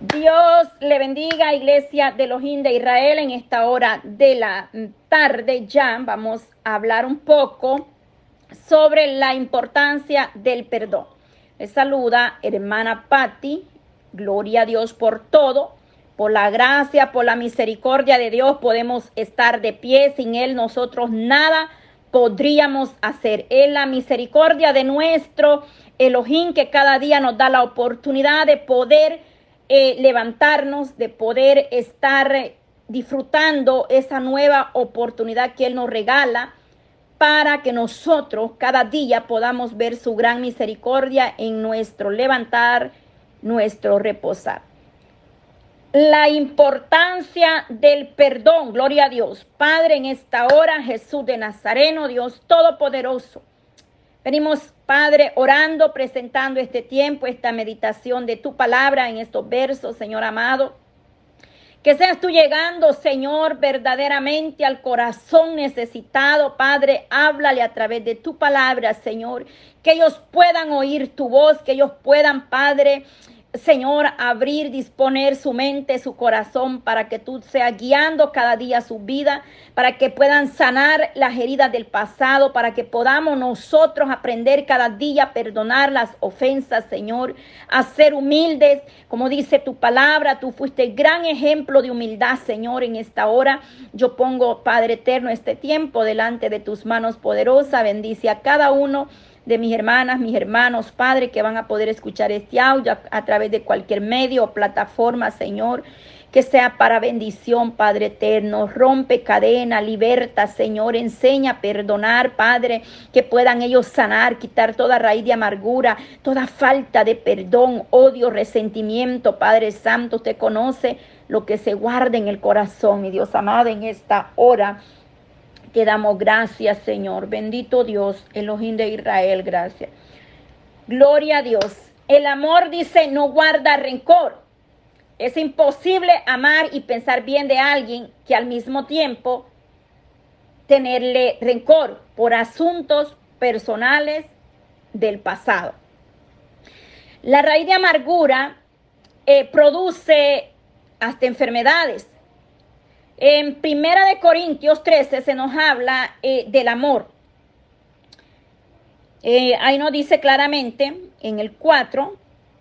Dios le bendiga, Iglesia de Elohim de Israel, en esta hora de la tarde ya vamos a hablar un poco sobre la importancia del perdón. Le saluda hermana Patti, gloria a Dios por todo, por la gracia, por la misericordia de Dios podemos estar de pie, sin Él nosotros nada podríamos hacer. Es la misericordia de nuestro Elohim que cada día nos da la oportunidad de poder eh, levantarnos, de poder estar disfrutando esa nueva oportunidad que Él nos regala para que nosotros cada día podamos ver su gran misericordia en nuestro levantar, nuestro reposar. La importancia del perdón, gloria a Dios. Padre, en esta hora, Jesús de Nazareno, Dios Todopoderoso. Venimos, Padre, orando, presentando este tiempo, esta meditación de tu palabra en estos versos, Señor amado. Que seas tú llegando, Señor, verdaderamente al corazón necesitado. Padre, háblale a través de tu palabra, Señor. Que ellos puedan oír tu voz, que ellos puedan, Padre, Señor, abrir, disponer su mente, su corazón para que tú seas guiando cada día su vida, para que puedan sanar las heridas del pasado, para que podamos nosotros aprender cada día a perdonar las ofensas, Señor, a ser humildes, como dice tu palabra, tú fuiste gran ejemplo de humildad, Señor, en esta hora. Yo pongo, Padre eterno, este tiempo delante de tus manos poderosas, bendice a cada uno de mis hermanas, mis hermanos, Padre, que van a poder escuchar este audio a, través de cualquier medio o plataforma, Señor que sea para bendición, Padre eterno. Rompe cadena, liberta, Señor. Enseña a perdonar, Padre, que puedan ellos sanar, quitar toda raíz de amargura, toda falta de perdón, odio, resentimiento, Padre Santo. Usted conoce lo que se guarda en el corazón, mi Dios amado, en esta hora. Te damos gracias, Señor. Bendito Dios, Elohim de Israel, gracias. Gloria a Dios. El amor dice no guarda rencor. Es imposible amar y pensar bien de alguien que al mismo tiempo tenerle rencor por asuntos personales del pasado. La raíz de amargura eh, produce hasta enfermedades, en Primera de Corintios 13 se nos habla eh, del amor. Eh, ahí nos dice claramente en el 4,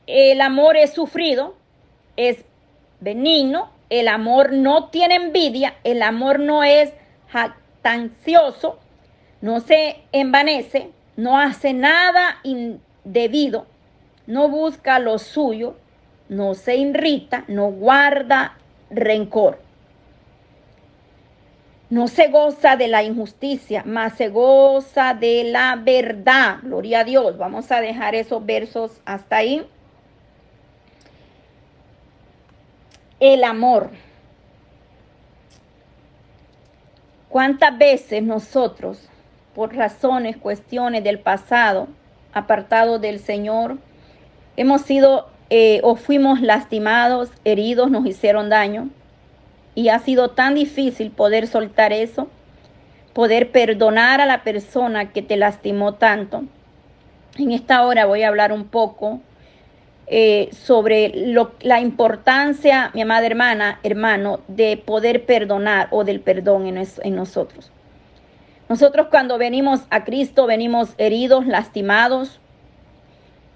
el amor es sufrido, es benigno, el amor no tiene envidia, el amor no es jactancioso, no se envanece, no hace nada indebido, no busca lo suyo, no se irrita, no guarda rencor no se goza de la injusticia, más se goza de la verdad. Gloria a Dios. Vamos a dejar esos versos hasta ahí. El amor. ¿Cuántas veces nosotros, por razones, cuestiones del pasado, apartados del Señor, hemos sido eh, o fuimos lastimados, heridos, nos hicieron daño? Y ha sido tan difícil poder soltar eso, poder perdonar a la persona que te lastimó tanto. En esta hora voy a hablar un poco eh, sobre la importancia, mi amada hermana, hermano, de poder perdonar o del perdón en, en nosotros. Nosotros cuando venimos a Cristo venimos heridos, lastimados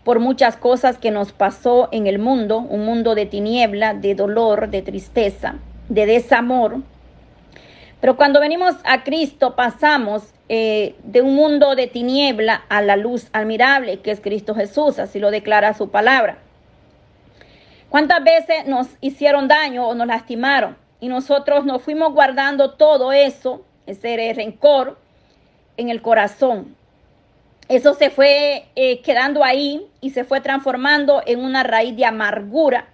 por muchas cosas que nos pasó en el mundo, un mundo de tiniebla, de dolor, de tristeza de desamor. Pero cuando venimos a Cristo pasamos eh, de un mundo de tiniebla a la luz admirable que es Cristo Jesús, así lo declara su palabra. ¿Cuántas veces nos hicieron daño o nos lastimaron? Y nosotros nos fuimos guardando todo eso, ese rencor, en el corazón. Eso se fue eh, quedando ahí y se fue transformando en una raíz de amargura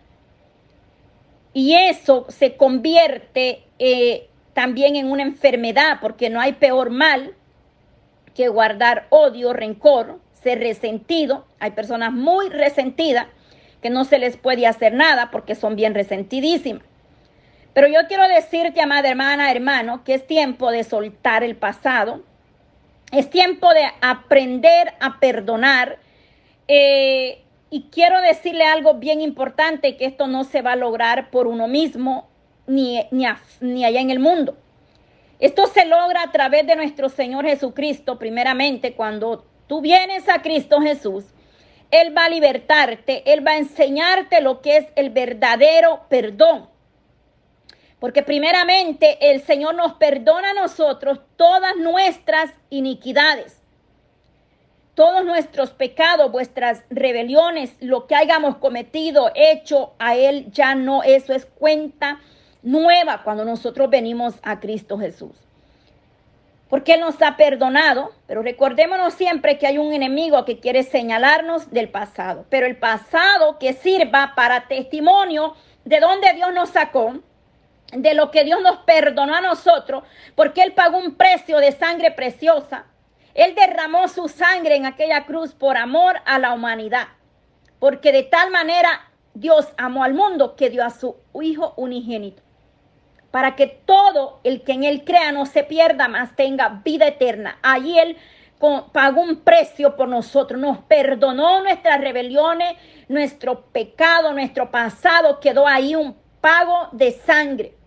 y eso se convierte eh, también en una enfermedad, porque no hay peor mal que guardar odio, rencor, ser resentido. Hay personas muy resentidas que no se les puede hacer nada porque son bien resentidísimas. Pero yo quiero decirte, amada hermana, hermano, que es tiempo de soltar el pasado. Es tiempo de aprender a perdonar. Eh, Y quiero decirle algo bien importante, que esto no se va a lograr por uno mismo ni, ni, ni allá en el mundo. Esto se logra a través de nuestro Señor Jesucristo, primeramente, cuando tú vienes a Cristo Jesús. Él va a libertarte, Él va a enseñarte lo que es el verdadero perdón. Porque primeramente el Señor nos perdona a nosotros todas nuestras iniquidades, todos nuestros pecados, vuestras rebeliones, lo que hayamos cometido, hecho a Él, ya no, eso es cuenta nueva cuando nosotros venimos a Cristo Jesús. Porque Él nos ha perdonado, pero recordémonos siempre que hay un enemigo que quiere señalarnos del pasado, pero el pasado que sirva para testimonio de dónde Dios nos sacó, de lo que Dios nos perdonó a nosotros, porque Él pagó un precio de sangre preciosa. Él derramó su sangre en aquella cruz por amor a la humanidad, porque de tal manera Dios amó al mundo que dio a su Hijo unigénito, para que todo el que en Él crea no se pierda, más tenga vida eterna. Allí Él pagó un precio por nosotros, nos perdonó nuestras rebeliones, nuestro pecado, nuestro pasado, quedó ahí un pago de sangre.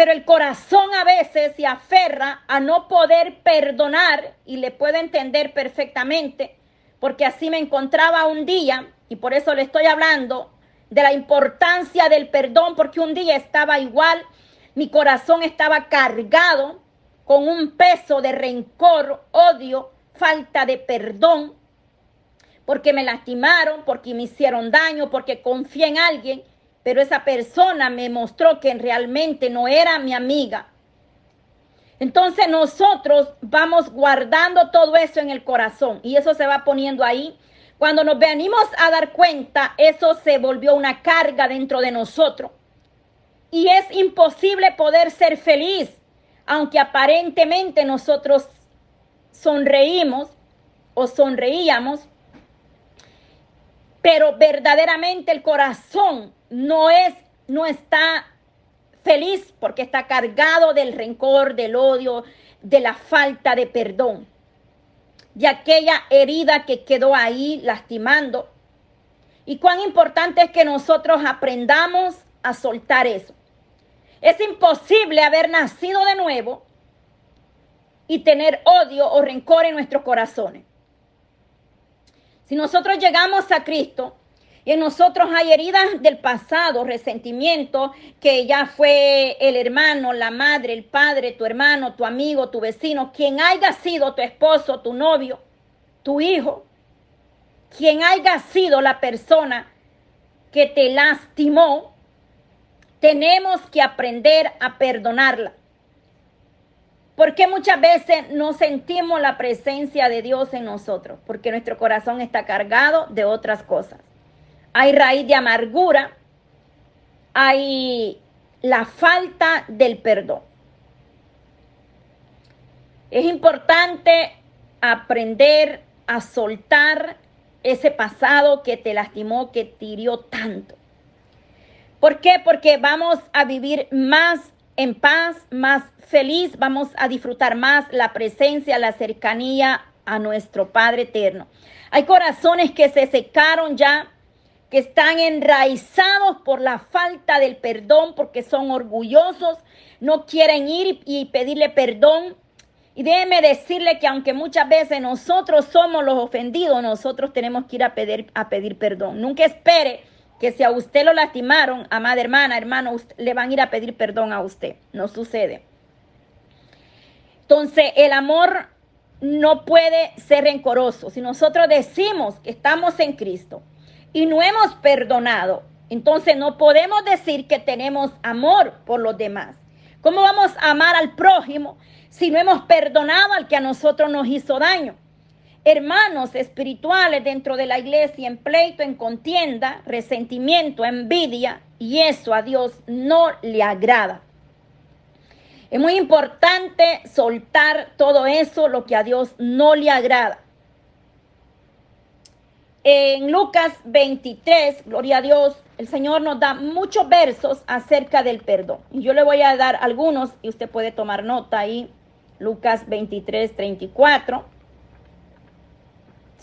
Pero el corazón a veces se aferra a no poder perdonar y le puedo entender perfectamente, porque así me encontraba un día y por eso le estoy hablando de la importancia del perdón, porque un día estaba igual, mi corazón estaba cargado con un peso de rencor, odio, falta de perdón, porque me lastimaron, porque me hicieron daño, porque confié en alguien pero esa persona me mostró que realmente no era mi amiga. Entonces nosotros vamos guardando todo eso en el corazón y eso se va poniendo ahí. Cuando nos venimos a dar cuenta, eso se volvió una carga dentro de nosotros. Y es imposible poder ser feliz, aunque aparentemente nosotros sonreímos o sonreíamos, pero verdaderamente el corazón no es, no está feliz porque está cargado del rencor, del odio, de la falta de perdón, de aquella herida que quedó ahí lastimando. Y cuán importante es que nosotros aprendamos a soltar eso. Es imposible haber nacido de nuevo y tener odio o rencor en nuestros corazones. Si nosotros llegamos a Cristo, y en nosotros hay heridas del pasado, resentimiento, que ya fue el hermano, la madre, el padre, tu hermano, tu amigo, tu vecino, quien haya sido tu esposo, tu novio, tu hijo, quien haya sido la persona que te lastimó, tenemos que aprender a perdonarla. Porque muchas veces no sentimos la presencia de Dios en nosotros? Porque nuestro corazón está cargado de otras cosas hay raíz de amargura, hay la falta del perdón. Es importante aprender a soltar ese pasado que te lastimó, que te hirió tanto. ¿Por qué? Porque vamos a vivir más en paz, más feliz, vamos a disfrutar más la presencia, la cercanía a nuestro Padre eterno. Hay corazones que se secaron ya que están enraizados por la falta del perdón, porque son orgullosos, no quieren ir y pedirle perdón. Y déjeme decirle que aunque muchas veces nosotros somos los ofendidos, nosotros tenemos que ir a pedir, a pedir perdón. Nunca espere que si a usted lo lastimaron, amada hermana, hermano, le van a ir a pedir perdón a usted. No sucede. Entonces, el amor no puede ser rencoroso. Si nosotros decimos que estamos en Cristo, y no hemos perdonado, entonces no podemos decir que tenemos amor por los demás. ¿Cómo vamos a amar al prójimo si no hemos perdonado al que a nosotros nos hizo daño? Hermanos espirituales dentro de la iglesia en pleito, en contienda, resentimiento, envidia, y eso a Dios no le agrada. Es muy importante soltar todo eso, lo que a Dios no le agrada. En Lucas 23, gloria a Dios, el Señor nos da muchos versos acerca del perdón. Yo le voy a dar algunos y usted puede tomar nota ahí. Lucas 23, 34.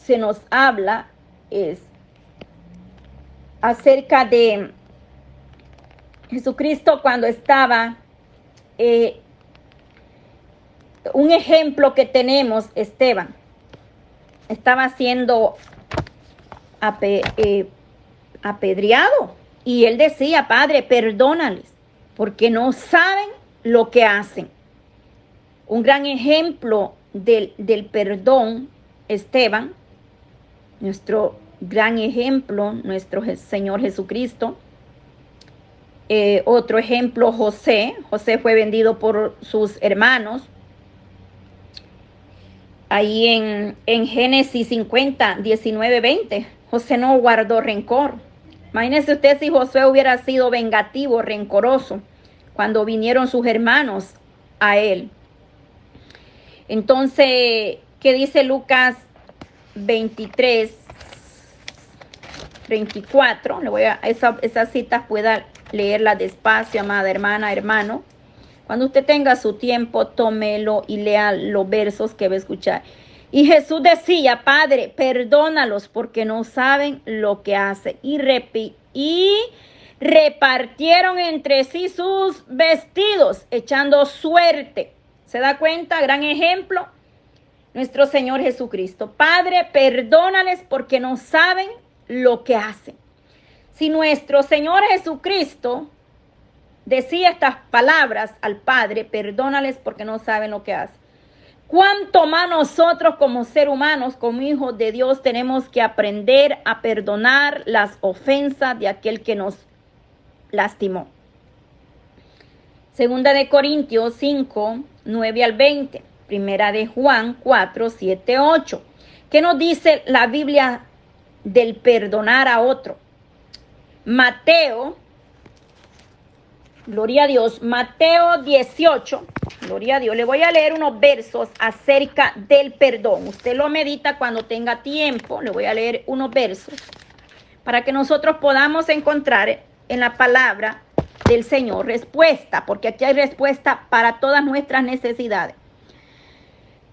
Se nos habla es acerca de Jesucristo cuando estaba, eh, un ejemplo que tenemos, Esteban, estaba siendo eh, apedreado y él decía, Padre, perdónales, porque no saben lo que hacen. Un gran ejemplo del, del perdón, Esteban, nuestro gran ejemplo, nuestro Señor Jesucristo. Eh, otro ejemplo, José. José fue vendido por sus hermanos. Ahí en, en Génesis 50, 19, 20, José no guardó rencor. Imagínese usted si José hubiera sido vengativo, rencoroso, cuando vinieron sus hermanos a él. Entonces, ¿qué dice Lucas 23, 34? Le voy a, esa, esas citas pueda leerla despacio, amada hermana, hermano. Cuando usted tenga su tiempo, tómelo y lea los versos que va a escuchar. Y Jesús decía, Padre, perdónalos porque no saben lo que hacen. Y, y repartieron entre sí sus vestidos, echando suerte. ¿Se da cuenta? Gran ejemplo. Nuestro Señor Jesucristo. Padre, perdónales porque no saben lo que hacen. Si nuestro Señor Jesucristo decía estas palabras al Padre, perdónales porque no saben lo que hacen. ¿Cuánto más nosotros como ser humanos, como hijos de Dios, tenemos que aprender a perdonar las ofensas de aquel que nos lastimó? Segunda de Corintios 5, 9 al 20. Primera de Juan 4, 7, 8. ¿Qué nos dice la Biblia del perdonar a otro? Mateo Gloria a Dios. Mateo 18. Gloria a Dios. Le voy a leer unos versos acerca del perdón. Usted lo medita cuando tenga tiempo. Le voy a leer unos versos para que nosotros podamos encontrar en la palabra del Señor respuesta, porque aquí hay respuesta para todas nuestras necesidades.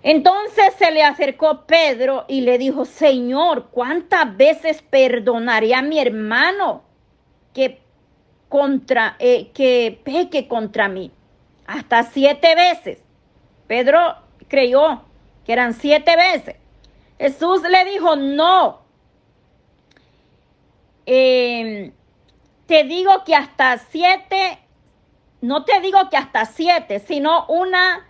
Entonces se le acercó Pedro y le dijo, Señor, ¿cuántas veces perdonaré a mi hermano que contra, eh, que peque contra mí. Hasta siete veces. Pedro creyó que eran siete veces. Jesús le dijo, no. Em, te digo que hasta siete, no te digo que hasta siete, sino una,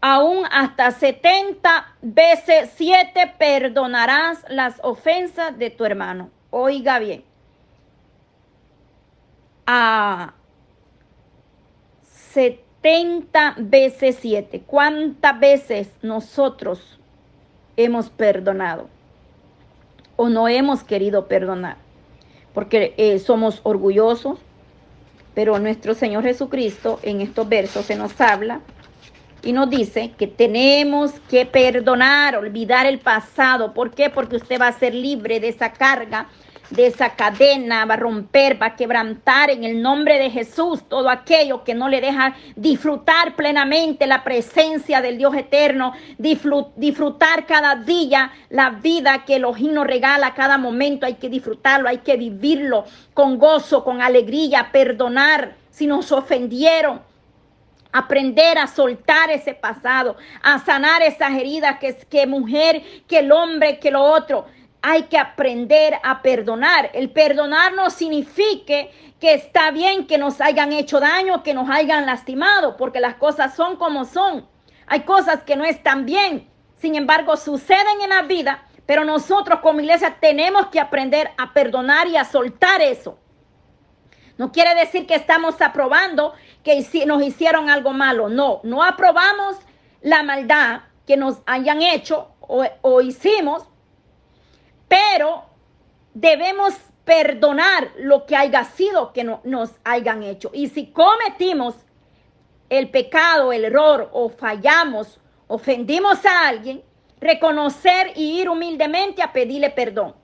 aún hasta setenta veces siete perdonarás las ofensas de tu hermano. Oiga bien a 70 veces 7. ¿Cuántas veces nosotros hemos perdonado o no hemos querido perdonar? Porque eh, somos orgullosos, pero nuestro Señor Jesucristo en estos versos se nos habla y nos dice que tenemos que perdonar, olvidar el pasado. ¿Por qué? Porque usted va a ser libre de esa carga de esa cadena, va a romper, va a quebrantar en el nombre de Jesús todo aquello que no le deja disfrutar plenamente la presencia del Dios eterno, disfrutar cada día la vida que Elohim nos regala cada momento, hay que disfrutarlo, hay que vivirlo con gozo, con alegría, perdonar si nos ofendieron, aprender a soltar ese pasado, a sanar esas heridas que, que mujer, que el hombre, que lo otro hay que aprender a perdonar. El perdonar no significa que está bien que nos hayan hecho daño, que nos hayan lastimado, porque las cosas son como son. Hay cosas que no están bien, sin embargo, suceden en la vida, pero nosotros como iglesia tenemos que aprender a perdonar y a soltar eso. No quiere decir que estamos aprobando que nos hicieron algo malo. No, no aprobamos la maldad que nos hayan hecho o, hicimos, pero debemos perdonar lo que haya sido que no, nos hayan hecho. Y si cometimos el pecado, el error o fallamos, ofendimos a alguien, reconocer y ir humildemente a pedirle perdón.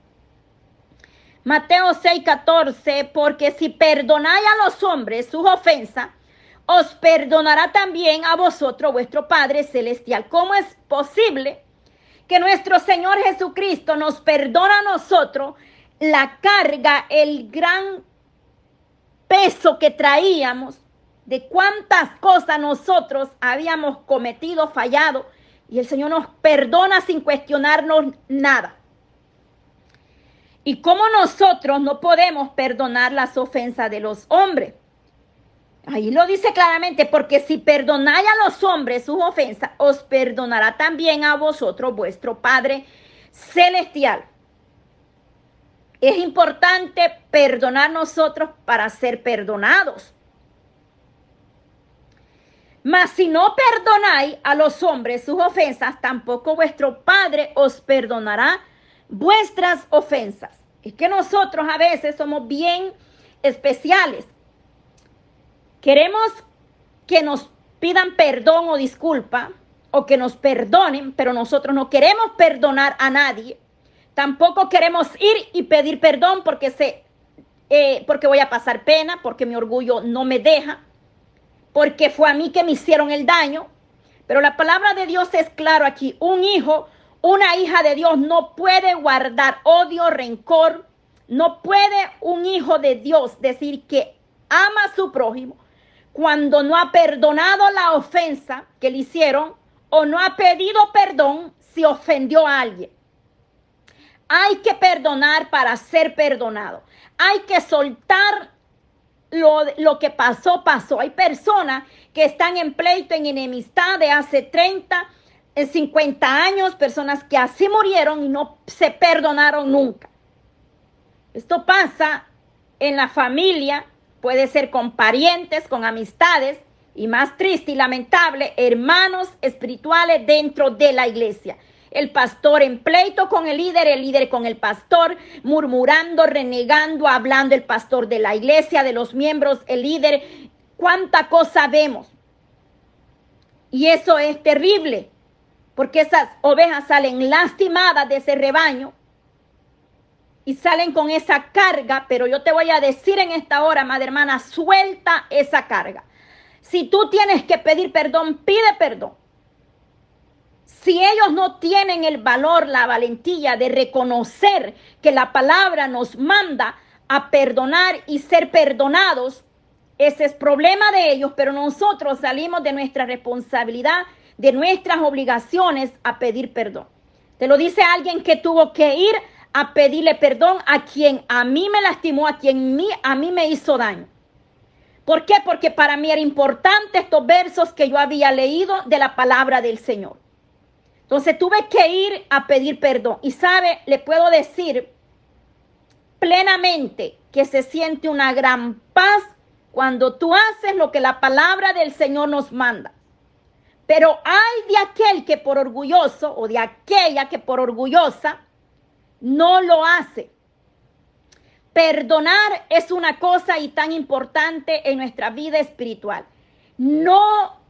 Mateo 6:14, porque si perdonáis a los hombres sus ofensas, os perdonará también a vosotros vuestro Padre Celestial. ¿Cómo es posible que nuestro Señor Jesucristo nos perdona a nosotros la carga, el gran peso que traíamos de cuántas cosas nosotros habíamos cometido, fallado, y el Señor nos perdona sin cuestionarnos nada. Y cómo nosotros no podemos perdonar las ofensas de los hombres. Ahí lo dice claramente, porque si perdonáis a los hombres sus ofensas, os perdonará también a vosotros vuestro Padre Celestial. Es importante perdonar nosotros para ser perdonados. Mas si no perdonáis a los hombres sus ofensas, tampoco vuestro Padre os perdonará vuestras ofensas. Es que nosotros a veces somos bien especiales. Queremos que nos pidan perdón o disculpa o que nos perdonen, pero nosotros no queremos perdonar a nadie Tampoco queremos ir y pedir perdón porque sé, eh, porque voy a pasar pena, porque mi orgullo no me deja, porque fue a mí que me hicieron el daño. Pero la palabra de Dios es claro aquí. Un hijo, una hija de Dios no puede guardar odio, rencor. No puede un hijo de Dios decir que ama a su prójimo cuando no ha perdonado la ofensa que le hicieron o no ha pedido perdón si ofendió a alguien. Hay que perdonar para ser perdonado. Hay que soltar lo, lo, que pasó, pasó. Hay personas que están en pleito, en enemistad de hace 30, 50 eh, años, personas que así murieron y no se perdonaron nunca. Esto pasa en la familia, puede ser con parientes, con amistades y más triste y lamentable, hermanos espirituales dentro de la iglesia el pastor en pleito con el líder, el líder con el pastor, murmurando, renegando, hablando el pastor de la iglesia, de los miembros, el líder. Cuánta cosa vemos. Y eso es terrible, porque esas ovejas salen lastimadas de ese rebaño y salen con esa carga, pero yo te voy a decir en esta hora, madre hermana, suelta esa carga. Si tú tienes que pedir perdón, pide perdón. Si ellos no tienen el valor, la valentía de reconocer que la palabra nos manda a perdonar y ser perdonados, ese es problema de ellos, pero nosotros salimos de nuestra responsabilidad, de nuestras obligaciones a pedir perdón. Te lo dice alguien que tuvo que ir a pedirle perdón a quien a mí me lastimó, a quien a mí me hizo daño. ¿Por qué? Porque para mí era importante estos versos que yo había leído de la palabra del Señor. Entonces tuve que ir a pedir perdón. Y sabe, le puedo decir plenamente que se siente una gran paz cuando tú haces lo que la palabra del Señor nos manda. Pero hay de aquel que por orgulloso o de aquella que por orgullosa no lo hace. Perdonar es una cosa y tan importante en nuestra vida espiritual. No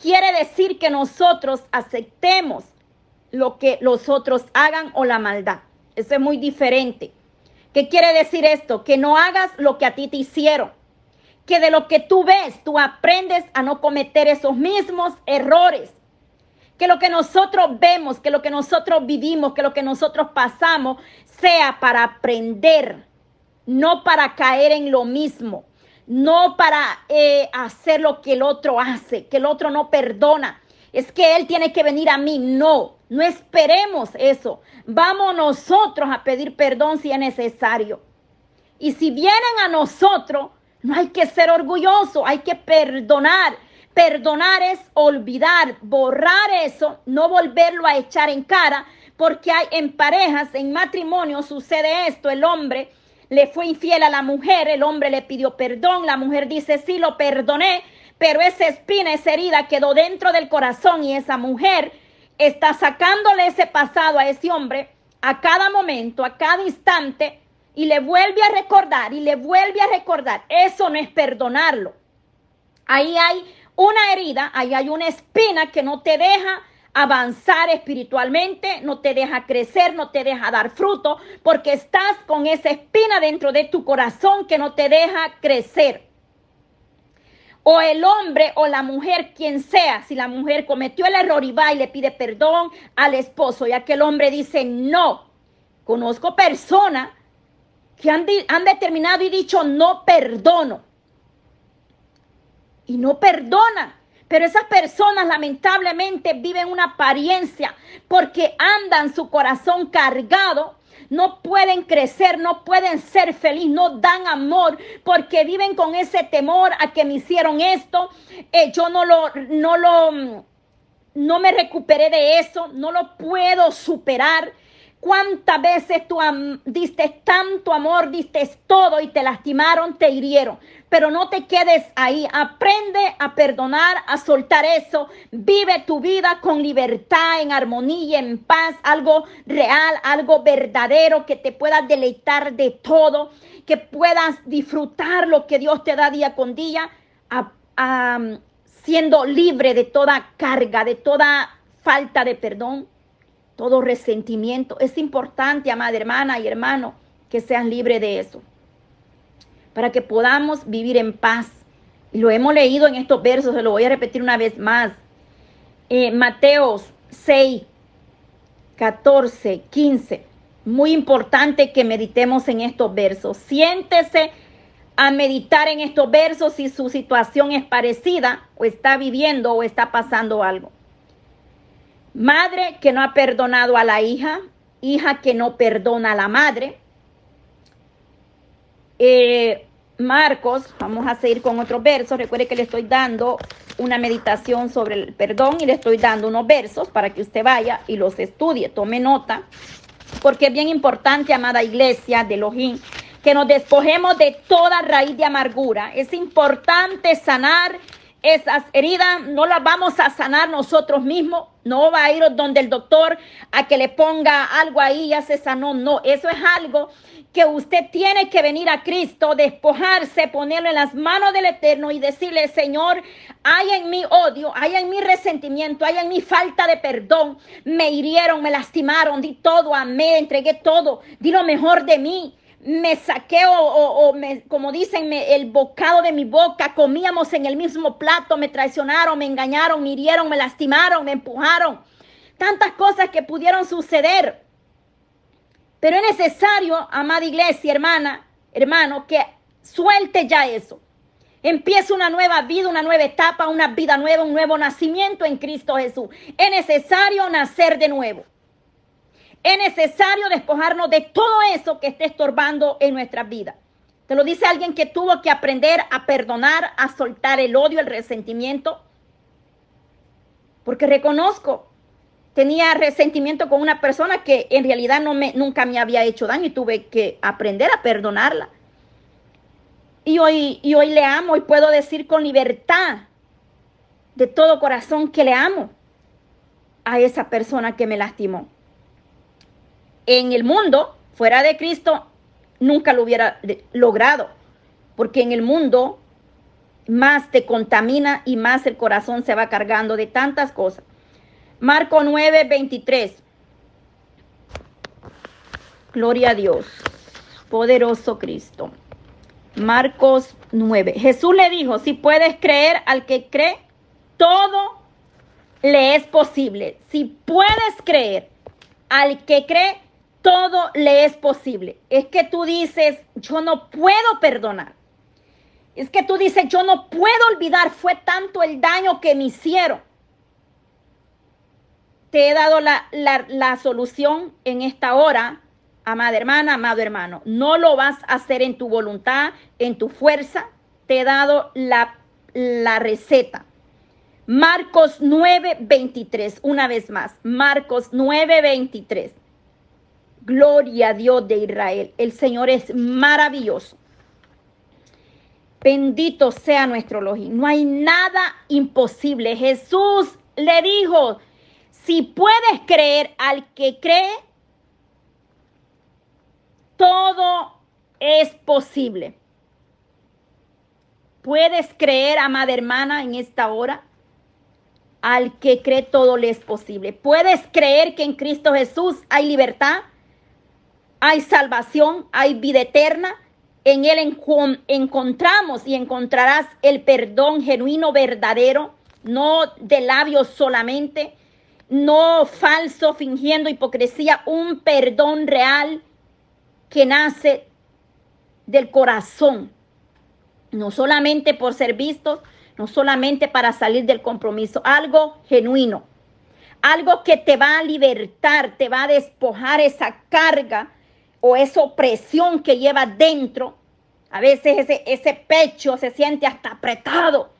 quiere decir que nosotros aceptemos lo que los otros hagan o la maldad. Eso es muy diferente. ¿Qué quiere decir esto? Que no hagas lo que a ti te hicieron. Que de lo que tú ves, tú aprendes a no cometer esos mismos errores. Que lo que nosotros vemos, que lo que nosotros vivimos, que lo que nosotros pasamos, sea para aprender, no para caer en lo mismo, no para eh, hacer lo que el otro hace, que el otro no perdona. Es que él tiene que venir a mí. No, no esperemos eso. Vamos nosotros a pedir perdón si es necesario. Y si vienen a nosotros, no hay que ser orgulloso, hay que perdonar. Perdonar es olvidar, borrar eso, no volverlo a echar en cara, porque hay en parejas, en matrimonio sucede esto, el hombre le fue infiel a la mujer, el hombre le pidió perdón, la mujer dice, sí, lo perdoné, pero esa espina, esa herida quedó dentro del corazón y esa mujer está sacándole ese pasado a ese hombre a cada momento, a cada instante, y le vuelve a recordar y le vuelve a recordar. Eso no es perdonarlo. Ahí hay una herida, ahí hay una espina que no te deja avanzar espiritualmente, no te deja crecer, no te deja dar fruto, porque estás con esa espina dentro de tu corazón que no te deja crecer o el hombre o la mujer, quien sea, si la mujer cometió el error y va y le pide perdón al esposo y aquel hombre dice no. Conozco personas que han, han determinado y dicho no perdono. Y no perdonan. Pero esas personas lamentablemente viven una apariencia porque andan su corazón cargado no pueden crecer, no pueden ser felices, no dan amor porque viven con ese temor a que me hicieron esto, eh, yo no lo, no lo, no me recuperé de eso, no lo puedo superar. ¿Cuántas veces tú diste tanto amor, diste todo y te lastimaron, te hirieron? Pero no te quedes ahí. Aprende a perdonar, a soltar eso. Vive tu vida con libertad, en armonía, en paz. Algo real, algo verdadero que te pueda deleitar de todo. Que puedas disfrutar lo que Dios te da día con día. siendo libre de toda carga, de toda falta de perdón todo resentimiento. Es importante, amada hermana y hermano, que sean libres de eso, para que podamos vivir en paz. Y lo hemos leído en estos versos, se lo voy a repetir una vez más. Eh, Mateos 6, 14, 15. Muy importante que meditemos en estos versos. Siéntese a meditar en estos versos si su situación es parecida o está viviendo o está pasando algo. Madre que no ha perdonado a la hija, hija que no perdona a la madre. Eh, Marcos, vamos a seguir con otros versos. Recuerde que le estoy dando una meditación sobre el perdón y le estoy dando unos versos para que usted vaya y los estudie, tome nota, porque es bien importante, amada iglesia de Elohim, que nos despojemos de toda raíz de amargura. Es importante sanar esas heridas no las vamos a sanar nosotros mismos. No va a ir donde el doctor a que le ponga algo ahí ya se sanó. No, eso es algo que usted tiene que venir a Cristo, despojarse, ponerlo en las manos del Eterno y decirle, Señor, hay en mí odio, hay en mí resentimiento, hay en mí falta de perdón. Me hirieron, me lastimaron, di todo, amé, entregué todo, di lo mejor de mí me saqué o, me, como dicen, el bocado de mi boca, comíamos en el mismo plato, me traicionaron, me engañaron, me hirieron, me lastimaron, me empujaron. Tantas cosas que pudieron suceder. Pero es necesario, amada iglesia, hermana, hermano, que suelte ya eso. Empieza una nueva vida, una nueva etapa, una vida nueva, un nuevo nacimiento en Cristo Jesús. Es necesario nacer de nuevo. Es necesario despojarnos de todo eso que esté estorbando en nuestra vida. Te lo dice alguien que tuvo que aprender a perdonar, a soltar el odio, el resentimiento. Porque reconozco, tenía resentimiento con una persona que en realidad no me, nunca me había hecho daño y tuve que aprender a perdonarla. Y hoy, y hoy le amo y puedo decir con libertad de todo corazón que le amo a esa persona que me lastimó en el mundo, fuera de Cristo, nunca lo hubiera logrado, porque en el mundo más te contamina y más el corazón se va cargando de tantas cosas. Marco 9, 23. Gloria a Dios, poderoso Cristo. Marcos 9. Jesús le dijo, si puedes creer al que cree, todo le es posible. Si puedes creer al que cree, todo le es posible. Es que tú dices, yo no puedo perdonar. Es que tú dices, yo no puedo olvidar, fue tanto el daño que me hicieron. Te he dado la, la, solución en esta hora, amada hermana, amado hermano. No lo vas a hacer en tu voluntad, en tu fuerza. Te he dado la, la receta. Marcos 9:23, una vez más. Marcos 9:23. Gloria a Dios de Israel. El Señor es maravilloso. Bendito sea nuestro Elohim. No hay nada imposible. Jesús le dijo, si puedes creer al que cree, todo es posible. ¿Puedes creer, amada hermana, en esta hora? Al que cree todo le es posible. ¿Puedes creer que en Cristo Jesús hay libertad? Hay salvación, hay vida eterna. En Él encontramos y encontrarás el perdón genuino, verdadero, no de labios solamente, no falso, fingiendo hipocresía, un perdón real que nace del corazón, no solamente por ser vistos, no solamente para salir del compromiso, algo genuino, algo que te va a libertar, te va a despojar esa carga o esa opresión que lleva dentro. A veces ese, ese pecho se siente hasta apretado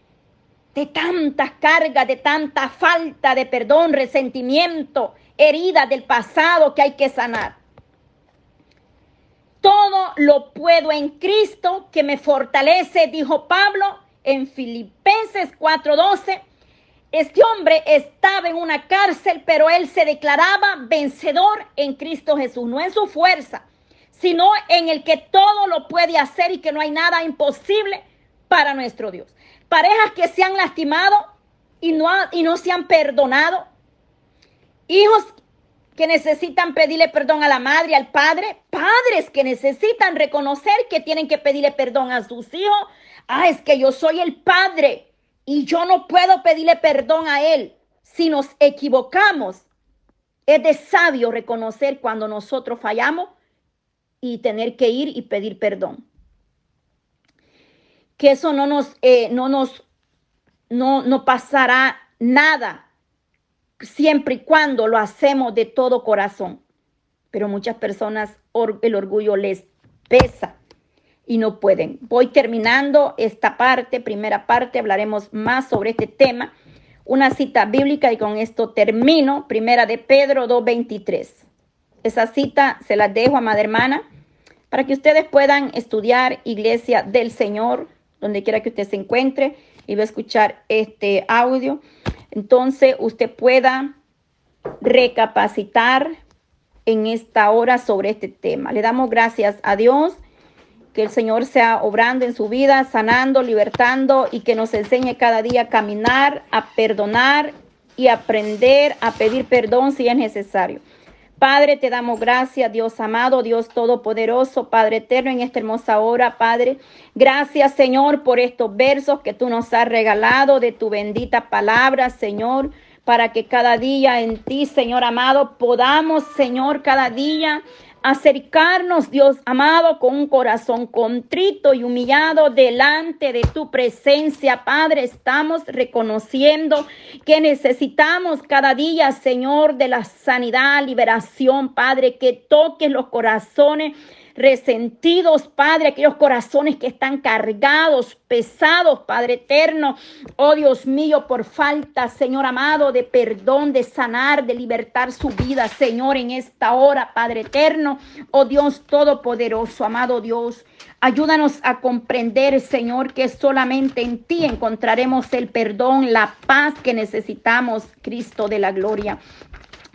de tantas cargas, de tanta falta de perdón, resentimiento, herida del pasado que hay que sanar. Todo lo puedo en Cristo que me fortalece, dijo Pablo en Filipenses 4:12. Este hombre estaba en una cárcel, pero él se declaraba vencedor en Cristo Jesús, no en su fuerza, sino en el que todo lo puede hacer y que no hay nada imposible para nuestro Dios. Parejas que se han lastimado y no, y no se han perdonado. Hijos que necesitan pedirle perdón a la madre, al padre. Padres que necesitan reconocer que tienen que pedirle perdón a sus hijos. Ah, es que yo soy el padre y yo no puedo pedirle perdón a él. Si nos equivocamos, es de sabio reconocer cuando nosotros fallamos y tener que ir y pedir perdón. Que eso no nos, eh, no nos, no, no pasará nada siempre y cuando lo hacemos de todo corazón. Pero muchas personas el orgullo les pesa y no pueden. Voy terminando esta parte, primera parte, hablaremos más sobre este tema. Una cita bíblica y con esto termino, primera de Pedro 2.23. Esa cita se la dejo a madre hermana para que ustedes puedan estudiar Iglesia del Señor, donde quiera que usted se encuentre y va a escuchar este audio. Entonces usted pueda recapacitar en esta hora sobre este tema. Le damos gracias a Dios, que el Señor sea obrando en su vida, sanando, libertando y que nos enseñe cada día a caminar, a perdonar y aprender a pedir perdón si es necesario. Padre, te damos gracias, Dios amado, Dios todopoderoso, Padre eterno, en esta hermosa hora, Padre. Gracias, Señor, por estos versos que tú nos has regalado de tu bendita palabra, Señor, para que cada día en ti, Señor amado, podamos, Señor, cada día acercarnos, Dios amado, con un corazón contrito y humillado delante de tu presencia, Padre. Estamos reconociendo que necesitamos cada día, Señor, de la sanidad, liberación, Padre, que toques los corazones resentidos, Padre, aquellos corazones que están cargados, pesados, Padre eterno. Oh Dios mío, por falta, Señor amado, de perdón, de sanar, de libertar su vida, Señor, en esta hora, Padre eterno. Oh Dios todopoderoso, amado Dios. Ayúdanos a comprender, Señor, que solamente en ti encontraremos el perdón, la paz que necesitamos, Cristo de la gloria.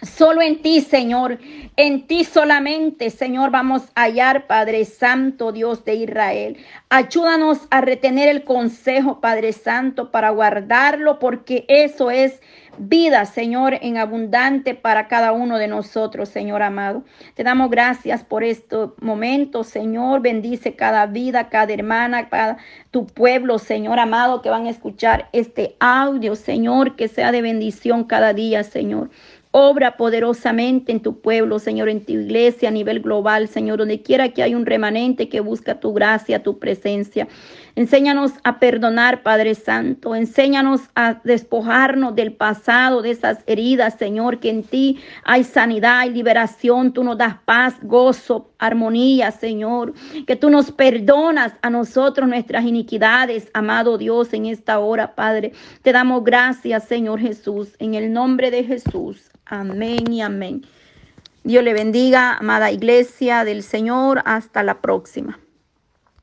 Solo en ti, Señor, en ti solamente, Señor, vamos a hallar, Padre Santo, Dios de Israel. Ayúdanos a retener el consejo, Padre Santo, para guardarlo, porque eso es vida, Señor, en abundante para cada uno de nosotros, Señor amado. Te damos gracias por estos momentos, Señor. Bendice cada vida, cada hermana, cada tu pueblo, Señor amado, que van a escuchar este audio, Señor, que sea de bendición cada día, Señor. Obra poderosamente en tu pueblo, Señor, en tu iglesia a nivel global, Señor, donde quiera que hay un remanente que busca tu gracia, tu presencia. Enséñanos a perdonar, Padre Santo. Enséñanos a despojarnos del pasado, de esas heridas, Señor, que en ti hay sanidad y liberación. Tú nos das paz, gozo, armonía, Señor. Que tú nos perdonas a nosotros nuestras iniquidades, amado Dios, en esta hora, Padre. Te damos gracias, Señor Jesús, en el nombre de Jesús. Amén y amén. Dios le bendiga, amada iglesia del Señor. Hasta la próxima.